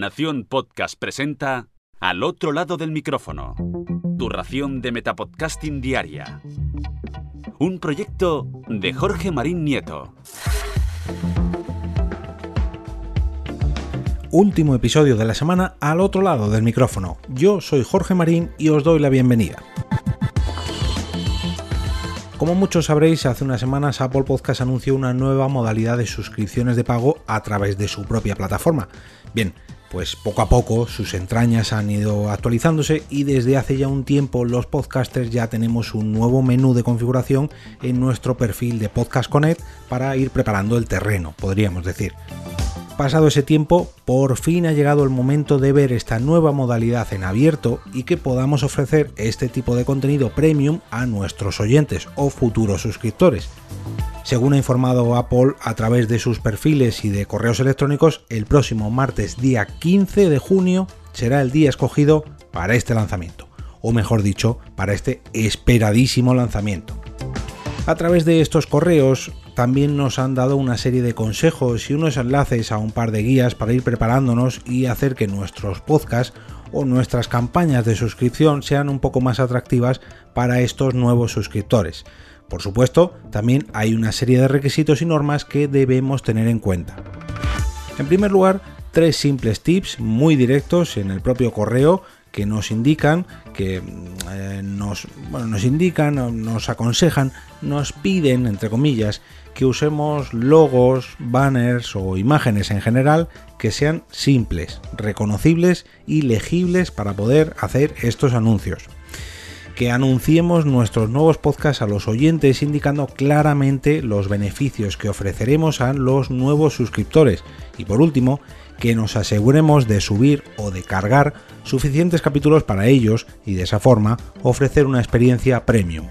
Nación Podcast presenta Al otro lado del micrófono. Tu ración de Metapodcasting Diaria. Un proyecto de Jorge Marín Nieto. Último episodio de la semana al otro lado del micrófono. Yo soy Jorge Marín y os doy la bienvenida. Como muchos sabréis, hace unas semanas Apple Podcast anunció una nueva modalidad de suscripciones de pago a través de su propia plataforma. Bien, pues poco a poco sus entrañas han ido actualizándose y desde hace ya un tiempo los podcasters ya tenemos un nuevo menú de configuración en nuestro perfil de Podcast Connect para ir preparando el terreno, podríamos decir pasado ese tiempo, por fin ha llegado el momento de ver esta nueva modalidad en abierto y que podamos ofrecer este tipo de contenido premium a nuestros oyentes o futuros suscriptores. Según ha informado Apple a través de sus perfiles y de correos electrónicos, el próximo martes día 15 de junio será el día escogido para este lanzamiento, o mejor dicho, para este esperadísimo lanzamiento. A través de estos correos también nos han dado una serie de consejos y unos enlaces a un par de guías para ir preparándonos y hacer que nuestros podcasts o nuestras campañas de suscripción sean un poco más atractivas para estos nuevos suscriptores. Por supuesto, también hay una serie de requisitos y normas que debemos tener en cuenta. En primer lugar, tres simples tips muy directos en el propio correo que nos indican, que eh, nos, nos indican, nos aconsejan, nos piden, entre comillas, que usemos logos, banners o imágenes en general que sean simples, reconocibles y legibles para poder hacer estos anuncios. Que anunciemos nuestros nuevos podcasts a los oyentes indicando claramente los beneficios que ofreceremos a los nuevos suscriptores. Y por último, que nos aseguremos de subir o de cargar suficientes capítulos para ellos y de esa forma ofrecer una experiencia premium.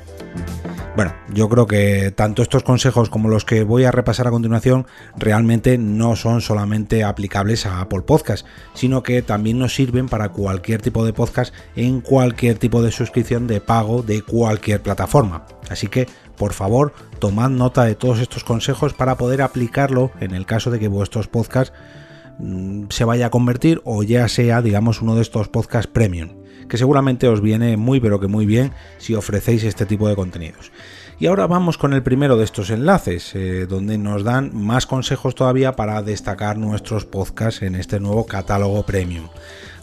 Bueno, yo creo que tanto estos consejos como los que voy a repasar a continuación realmente no son solamente aplicables a Apple Podcast, sino que también nos sirven para cualquier tipo de podcast en cualquier tipo de suscripción de pago de cualquier plataforma. Así que, por favor, tomad nota de todos estos consejos para poder aplicarlo en el caso de que vuestros podcasts se vaya a convertir o ya sea, digamos, uno de estos podcasts premium que seguramente os viene muy pero que muy bien si ofrecéis este tipo de contenidos. Y ahora vamos con el primero de estos enlaces, eh, donde nos dan más consejos todavía para destacar nuestros podcasts en este nuevo catálogo premium.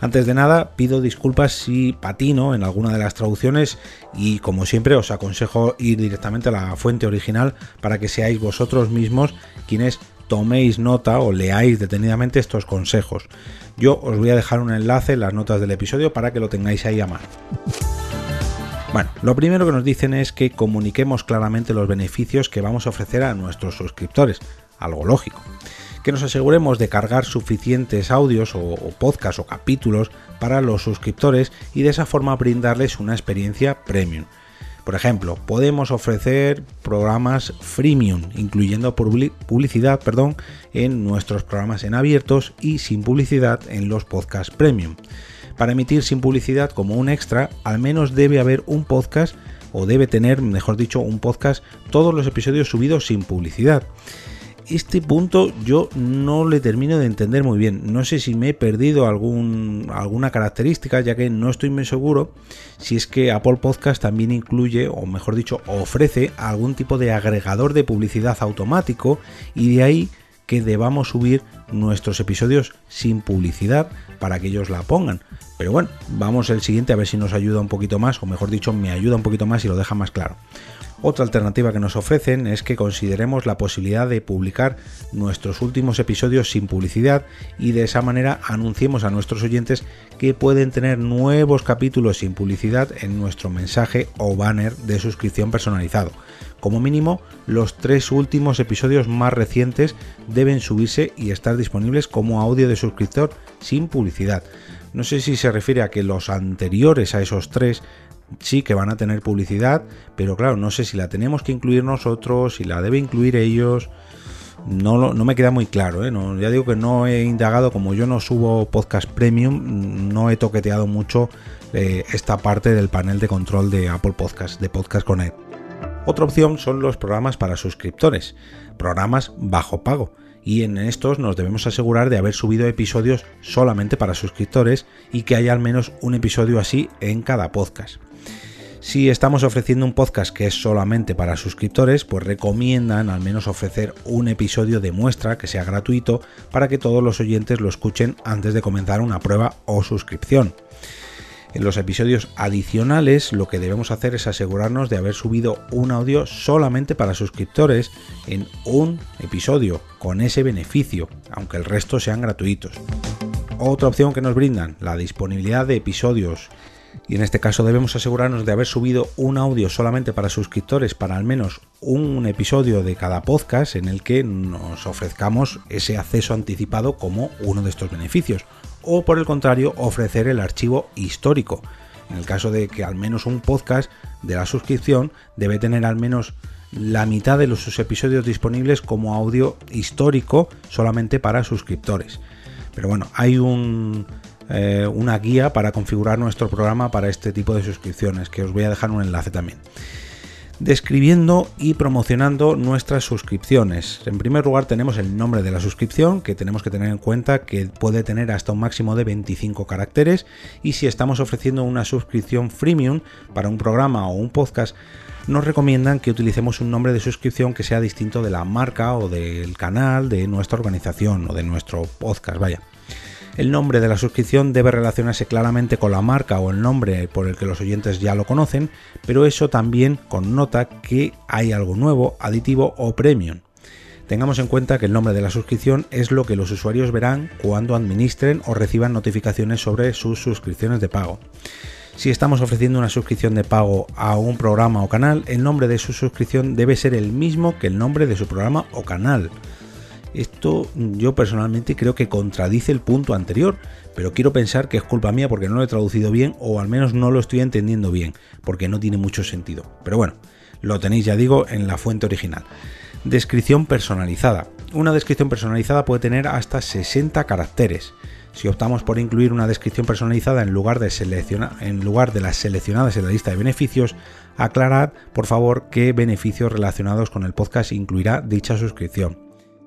Antes de nada, pido disculpas si patino en alguna de las traducciones y como siempre os aconsejo ir directamente a la fuente original para que seáis vosotros mismos quienes toméis nota o leáis detenidamente estos consejos. Yo os voy a dejar un enlace en las notas del episodio para que lo tengáis ahí a mano. Bueno, lo primero que nos dicen es que comuniquemos claramente los beneficios que vamos a ofrecer a nuestros suscriptores, algo lógico. Que nos aseguremos de cargar suficientes audios o, o podcasts o capítulos para los suscriptores y de esa forma brindarles una experiencia premium por ejemplo, podemos ofrecer programas freemium, incluyendo publicidad perdón, en nuestros programas en abiertos y sin publicidad en los podcasts premium. Para emitir sin publicidad como un extra, al menos debe haber un podcast o debe tener, mejor dicho, un podcast todos los episodios subidos sin publicidad este punto yo no le termino de entender muy bien. No sé si me he perdido alguna característica, ya que no estoy muy seguro si es que Apple Podcast también incluye, o mejor dicho, ofrece algún tipo de agregador de publicidad automático y de ahí que debamos subir nuestros episodios sin publicidad para que ellos la pongan. Pero bueno, vamos el siguiente a ver si nos ayuda un poquito más, o mejor dicho, me ayuda un poquito más y lo deja más claro. Otra alternativa que nos ofrecen es que consideremos la posibilidad de publicar nuestros últimos episodios sin publicidad y de esa manera anunciemos a nuestros oyentes que pueden tener nuevos capítulos sin publicidad en nuestro mensaje o banner de suscripción personalizado. Como mínimo, los tres últimos episodios más recientes deben subirse y estar disponibles como audio de suscriptor sin publicidad. No sé si se refiere a que los anteriores a esos tres sí que van a tener publicidad, pero claro, no sé si la tenemos que incluir nosotros, si la debe incluir ellos. No, no me queda muy claro, ¿eh? ya digo que no he indagado, como yo no subo podcast premium, no he toqueteado mucho eh, esta parte del panel de control de Apple Podcast, de Podcast Connect. Otra opción son los programas para suscriptores, programas bajo pago y en estos nos debemos asegurar de haber subido episodios solamente para suscriptores y que haya al menos un episodio así en cada podcast. Si estamos ofreciendo un podcast que es solamente para suscriptores, pues recomiendan al menos ofrecer un episodio de muestra que sea gratuito para que todos los oyentes lo escuchen antes de comenzar una prueba o suscripción. En los episodios adicionales lo que debemos hacer es asegurarnos de haber subido un audio solamente para suscriptores en un episodio con ese beneficio, aunque el resto sean gratuitos. Otra opción que nos brindan, la disponibilidad de episodios y en este caso debemos asegurarnos de haber subido un audio solamente para suscriptores para al menos un episodio de cada podcast en el que nos ofrezcamos ese acceso anticipado como uno de estos beneficios o por el contrario ofrecer el archivo histórico en el caso de que al menos un podcast de la suscripción debe tener al menos la mitad de sus episodios disponibles como audio histórico solamente para suscriptores. Pero bueno, hay eh, una guía para configurar nuestro programa para este tipo de suscripciones, que os voy a dejar un enlace también. Describiendo y promocionando nuestras suscripciones. En primer lugar tenemos el nombre de la suscripción, que tenemos que tener en cuenta que puede tener hasta un máximo de 25 caracteres y si estamos ofreciendo una suscripción freemium para un programa o un podcast, nos recomiendan que utilicemos un nombre de suscripción que sea distinto de la marca o del canal de nuestra organización o de nuestro podcast, vaya. El nombre de la suscripción debe relacionarse claramente con la marca o el nombre por el que los oyentes ya lo conocen, pero eso también connota que hay algo nuevo, aditivo o premium. Tengamos en cuenta que el nombre de la suscripción es lo que los usuarios verán cuando administren o reciban notificaciones sobre sus suscripciones de pago. Si estamos ofreciendo una suscripción de pago a un programa o canal, el nombre de su suscripción debe ser el mismo que el nombre de su programa o canal. Esto yo personalmente creo que contradice el punto anterior, pero quiero pensar que es culpa mía porque no lo he traducido bien o al menos no lo estoy entendiendo bien, porque no tiene mucho sentido. Pero bueno, lo tenéis ya digo en la fuente original. Descripción personalizada. Una descripción personalizada puede tener hasta 60 caracteres. Si optamos por incluir una descripción personalizada en lugar de, las seleccionadas en la lista de beneficios, aclarad por favor qué beneficios relacionados con el podcast incluirá dicha suscripción.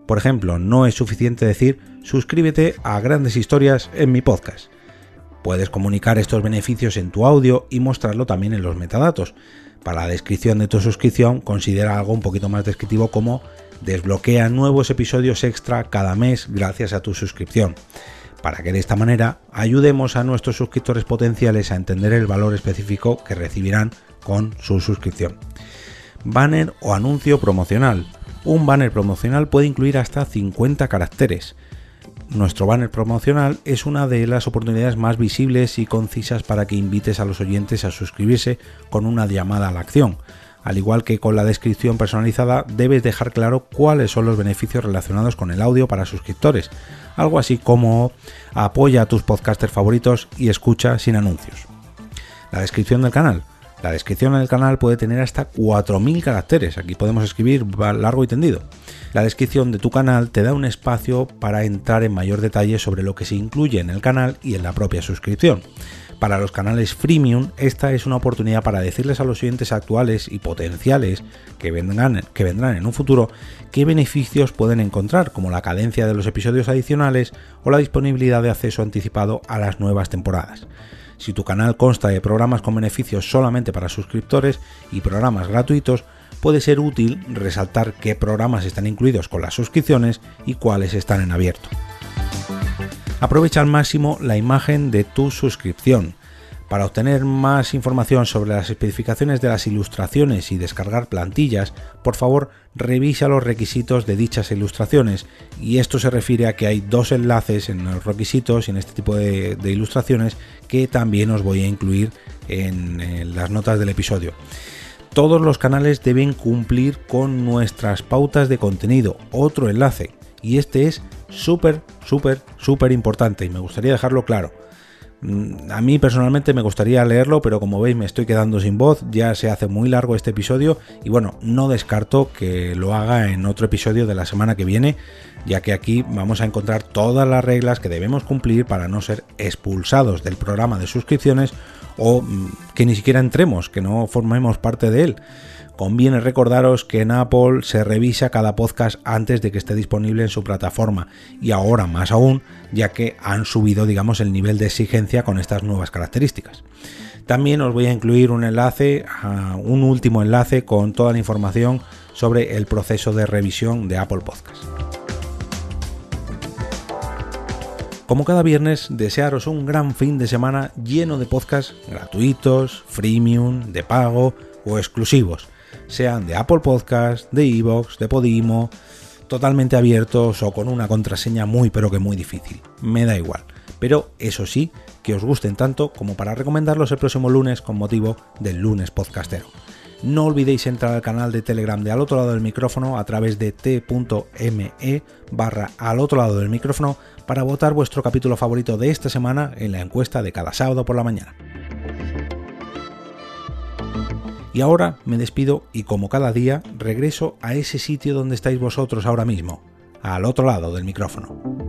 Por ejemplo, no es suficiente decir suscríbete a grandes historias en mi podcast. Puedes comunicar estos beneficios en tu audio y mostrarlo también en los metadatos. Para la descripción de tu suscripción, considera algo un poquito más descriptivo como desbloquea nuevos episodios extra cada mes gracias a tu suscripción, para que de esta manera ayudemos a nuestros suscriptores potenciales a entender el valor específico que recibirán con su suscripción. Banner o anuncio promocional. Un banner promocional puede incluir hasta 50 caracteres. Nuestro banner promocional es una de las oportunidades más visibles y concisas para que invites a los oyentes a suscribirse con una llamada a la acción. Al igual que con la descripción personalizada, debes dejar claro cuáles son los beneficios relacionados con el audio para suscriptores, algo así como apoya a tus podcasters favoritos y escucha sin anuncios. La descripción del canal. La descripción del canal puede tener hasta 4.000 caracteres, aquí podemos escribir largo y tendido. La descripción de tu canal te da un espacio para entrar en mayor detalle sobre lo que se incluye en el canal y en la propia suscripción. Para los canales freemium, esta es una oportunidad para decirles a los oyentes actuales y potenciales que vendrán, que vendrán en un futuro qué beneficios pueden encontrar, como la cadencia de los episodios adicionales o la disponibilidad de acceso anticipado a las nuevas temporadas. Si tu canal consta de programas con beneficios solamente para suscriptores y programas gratuitos, puede ser útil resaltar qué programas están incluidos con las suscripciones y cuáles están en abierto. Aprovecha al máximo la imagen de tu suscripción. Para obtener más información sobre las especificaciones de las ilustraciones y descargar plantillas, por favor revisa los requisitos de dichas ilustraciones y esto se refiere a que hay dos enlaces en los requisitos y en este tipo de, ilustraciones que también os voy a incluir en las notas del episodio. Todos los canales deben cumplir con nuestras pautas de contenido, otro enlace, y este es súper, súper, súper importante y me gustaría dejarlo claro. Mm, a mí personalmente me gustaría leerlo, pero como veis me estoy quedando sin voz, ya se hace muy largo este episodio y bueno, no descarto que lo haga en otro episodio de la semana que viene, ya que aquí vamos a encontrar todas las reglas que debemos cumplir para no ser expulsados del programa de suscripciones o mm, que ni siquiera entremos, que no formemos parte de él. Conviene recordaros que en Apple se revisa cada podcast antes de que esté disponible en su plataforma y ahora más aún, ya que han subido, digamos, el nivel de exigencia con estas nuevas características. También os voy a incluir un enlace, un último enlace con toda la información sobre el proceso de revisión de Apple Podcast. Como cada viernes, desearos un gran fin de semana lleno de podcasts gratuitos, freemium, de pago o exclusivos, sean de Apple Podcast, de Evox, de Podimo, totalmente abiertos o con una contraseña muy pero que muy difícil. Me da igual. Pero eso sí, que os gusten tanto como para recomendarlos el próximo lunes con motivo del lunes podcastero. No olvidéis entrar al canal de Telegram de al otro lado del micrófono a través de t.me al otro lado del micrófono para votar vuestro capítulo favorito de esta semana en la encuesta de cada sábado por la mañana. Y ahora me despido y como cada día regreso a ese sitio donde estáis vosotros ahora mismo, al otro lado del micrófono.